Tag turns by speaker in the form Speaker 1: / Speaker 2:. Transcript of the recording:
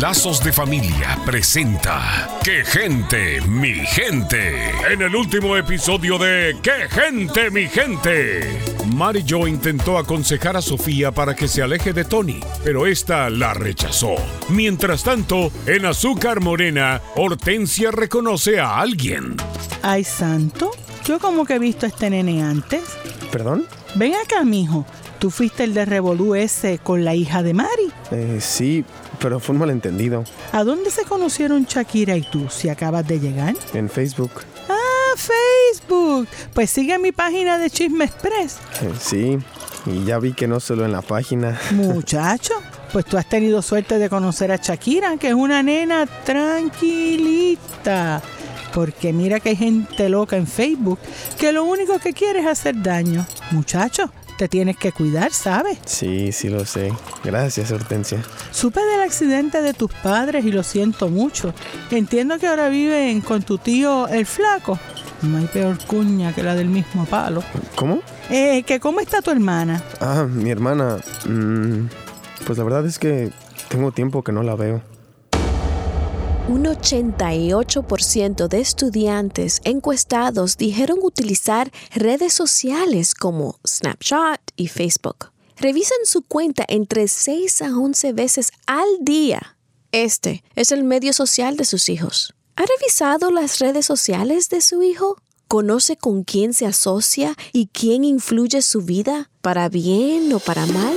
Speaker 1: Lazos de Familia presenta ¡Qué gente, mi gente! En el último episodio de ¡Qué gente, mi gente! Mary Jo intentó aconsejar a Sofía para que se aleje de Tony, pero esta la rechazó. Mientras tanto, en Azúcar Morena, Hortensia reconoce a alguien.
Speaker 2: Ay, santo, yo como que he visto a este nene antes.
Speaker 3: ¿Perdón?
Speaker 2: Ven acá, mijo. ¿Tú fuiste el de Revolú ese con la hija de Mari?
Speaker 3: Eh, sí, pero fue un malentendido.
Speaker 2: ¿A dónde se conocieron Shakira y tú si acabas de llegar?
Speaker 3: En Facebook.
Speaker 2: Ah, Facebook. Pues sigue mi página de Chisme Express.
Speaker 3: Eh, sí, y ya vi que no solo en la página.
Speaker 2: Muchacho, pues tú has tenido suerte de conocer a Shakira, que es una nena tranquilita. Porque mira que hay gente loca en Facebook que lo único que quiere es hacer daño. Muchacho, te tienes que cuidar, ¿sabes?
Speaker 3: Sí, sí lo sé. Gracias, Hortensia.
Speaker 2: Supe del accidente de tus padres y lo siento mucho. Entiendo que ahora viven con tu tío el flaco. No hay peor cuña que la del mismo palo.
Speaker 3: ¿Cómo?
Speaker 2: Eh, que cómo está tu hermana.
Speaker 3: Ah, mi hermana. mm, pues la verdad es que tengo tiempo que no la veo.
Speaker 4: Un 88% de estudiantes encuestados dijeron utilizar redes sociales como Snapchat y Facebook. Revisan su cuenta entre 6 a 11 veces al día. Este es el medio social de sus hijos. ¿Ha revisado las redes sociales de su hijo? ¿Conoce con quién se asocia y quién influye su vida, para bien o para mal?